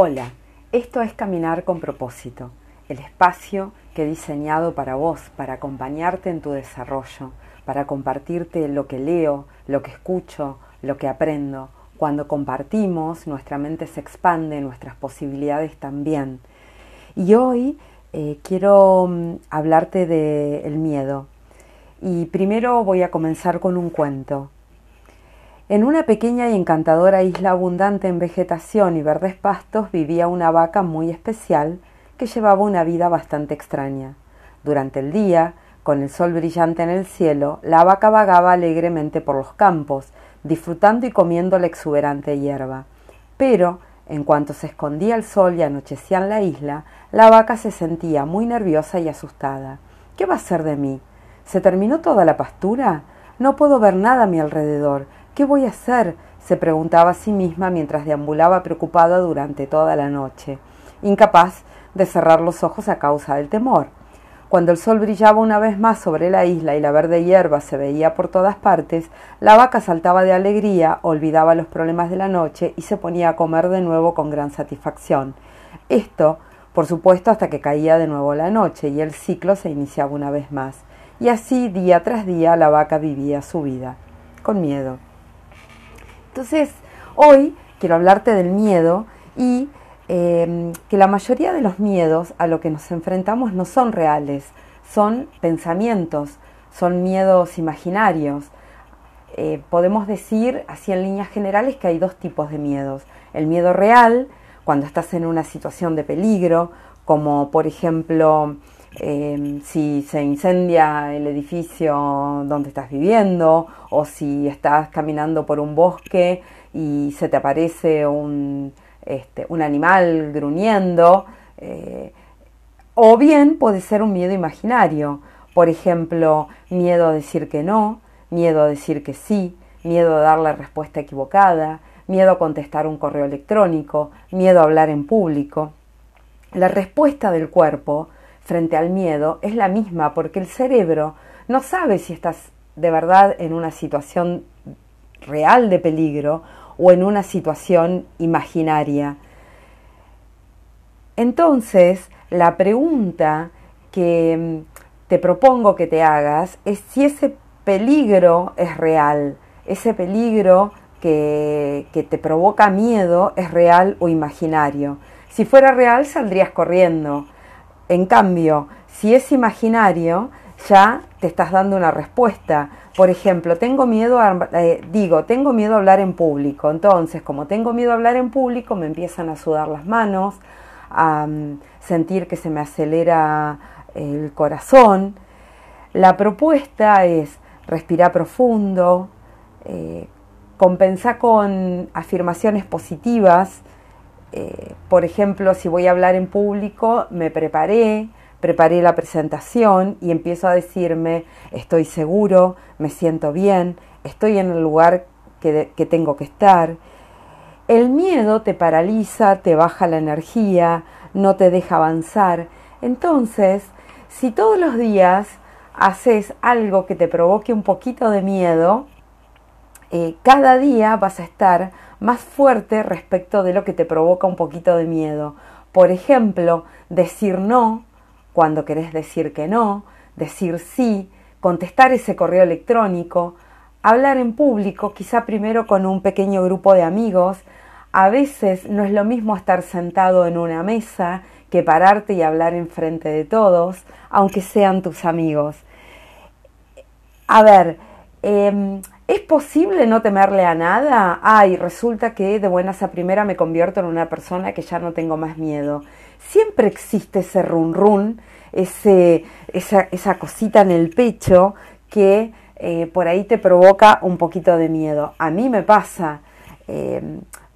Hola, esto es Caminar con propósito, el espacio que he diseñado para vos, para acompañarte en tu desarrollo, para compartirte lo que leo, lo que escucho, lo que aprendo. Cuando compartimos, nuestra mente se expande, nuestras posibilidades también. Y hoy eh, quiero mm, hablarte del miedo. Y primero voy a comenzar con un cuento. En una pequeña y encantadora isla abundante en vegetación y verdes pastos vivía una vaca muy especial que llevaba una vida bastante extraña. Durante el día, con el sol brillante en el cielo, la vaca vagaba alegremente por los campos, disfrutando y comiendo la exuberante hierba. Pero, en cuanto se escondía el sol y anochecía en la isla, la vaca se sentía muy nerviosa y asustada. ¿Qué va a ser de mí? ¿Se terminó toda la pastura? No puedo ver nada a mi alrededor. ¿Qué voy a hacer? se preguntaba a sí misma mientras deambulaba preocupada durante toda la noche, incapaz de cerrar los ojos a causa del temor. Cuando el sol brillaba una vez más sobre la isla y la verde hierba se veía por todas partes, la vaca saltaba de alegría, olvidaba los problemas de la noche y se ponía a comer de nuevo con gran satisfacción. Esto, por supuesto, hasta que caía de nuevo la noche y el ciclo se iniciaba una vez más. Y así, día tras día, la vaca vivía su vida, con miedo. Entonces, hoy quiero hablarte del miedo y em, que la mayoría de los miedos a lo que nos enfrentamos no son reales, son pensamientos, son miedos imaginarios. Eh, podemos decir, así en líneas generales, que hay dos tipos de miedos. El miedo real, cuando estás en una situación de peligro, como por ejemplo Em, si se incendia el edificio donde estás viviendo o si estás caminando por un bosque y se te aparece un, este, un animal gruñendo. Eh, o bien puede ser un miedo imaginario, por ejemplo, miedo a decir que no, miedo a decir que sí, miedo a dar la respuesta equivocada, miedo a contestar un correo electrónico, miedo a hablar en público. La respuesta del cuerpo frente al miedo es la misma porque el cerebro no sabe si estás de verdad en una situación real de peligro o en una situación imaginaria. Entonces, la pregunta que mm, te propongo que te hagas es si ese peligro es real, ese peligro que, que, te provoca miedo es real o imaginario. Si fuera real, saldrías corriendo. En cambio, si es imaginario, ya te estás dando una respuesta. Por ejemplo, tengo miedo a, eh, digo, tengo miedo a hablar en público. Entonces, como tengo miedo a hablar en público, me empiezan a sudar las manos, a mm, sentir que se me acelera el corazón. La propuesta es respirar profundo, eh, con afirmaciones positivas, eh, por ejemplo, si voy a hablar en público, me preparé, preparé la presentación y empiezo a decirme, estoy seguro, me siento bien, estoy en el lugar que, tengo que estar. El miedo te paraliza, te baja la energía, no te deja avanzar. Entonces, si todos los días haces algo que te provoque un poquito de miedo, eh, cada día vas a estar más fuerte respecto de lo que te provoca un poquito de miedo. Por ejemplo, decir no cuando querés decir que no, decir sí, contestar ese correo electrónico, hablar en público, quizá primero con un pequeño grupo de amigos. A veces no es lo mismo estar sentado en una mesa que pararte y hablar en frente de todos, aunque sean tus amigos. A ver, eh, ¿Es posible no temerle a nada? Ay, resulta que de buenas a primera me convierto en una persona que ya no tengo más miedo. Siempre existe ese run run, ese, esa, esa cosita en el pecho que eh, por ahí te provoca un poquito de miedo. A mí me pasa, eh,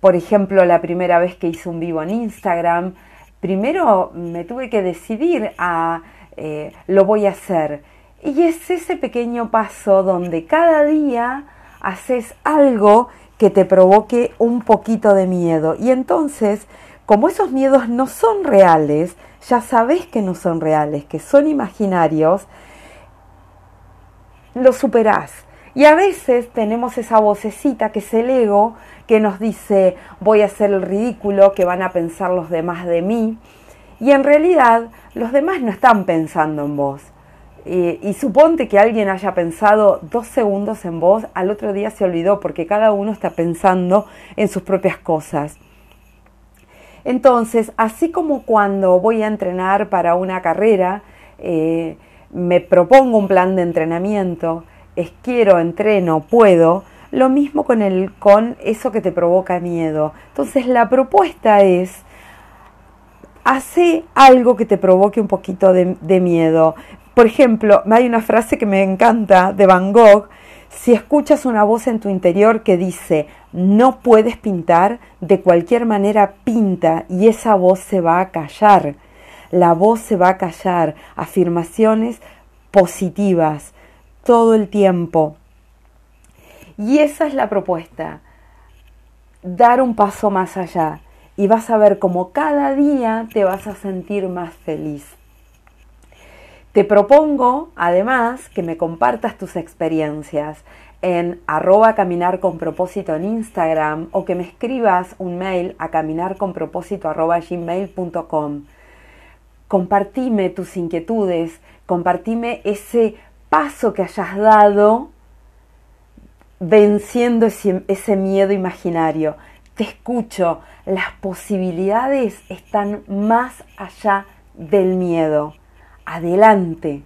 por ejemplo, la primera vez que hice un vivo en Instagram, primero me tuve que decidir a eh, lo voy a hacer y es ese pequeño paso donde cada día haces algo que te provoque un poquito de miedo. Y entonces, como esos miedos no son reales, ya sabes que no son reales, que son imaginarios, lo superás. Y a veces tenemos esa vocecita que es el ego que nos dice voy a hacer el ridículo, que van a pensar los demás de mí. Y en realidad los demás no están pensando en vos. Y suponte que alguien haya pensado dos segundos en vos, al otro día se olvidó porque cada uno está pensando en sus propias cosas. Entonces, así como cuando voy a entrenar para una carrera, eh, me propongo un plan de entrenamiento, es quiero, entreno, puedo, lo mismo con, el, con eso que te provoca miedo. Entonces la propuesta es, hace algo que te provoque un poquito de, de miedo. Por ejemplo, hay una frase que me encanta de Van Gogh, si escuchas una voz en tu interior que dice, no puedes pintar, de cualquier manera pinta y esa voz se va a callar. La voz se va a callar. Afirmaciones positivas todo el tiempo. Y esa es la propuesta. Dar un paso más allá. Y vas a ver cómo cada día te vas a sentir más feliz. Te propongo, además, que me compartas tus experiencias en arroba caminar con propósito en Instagram o que me escribas un mail a caminarconpropósito arroba gmail.com. Compartime tus inquietudes, compartime ese paso que hayas dado venciendo ese miedo imaginario. Te escucho, las posibilidades están más allá del miedo. Adelante.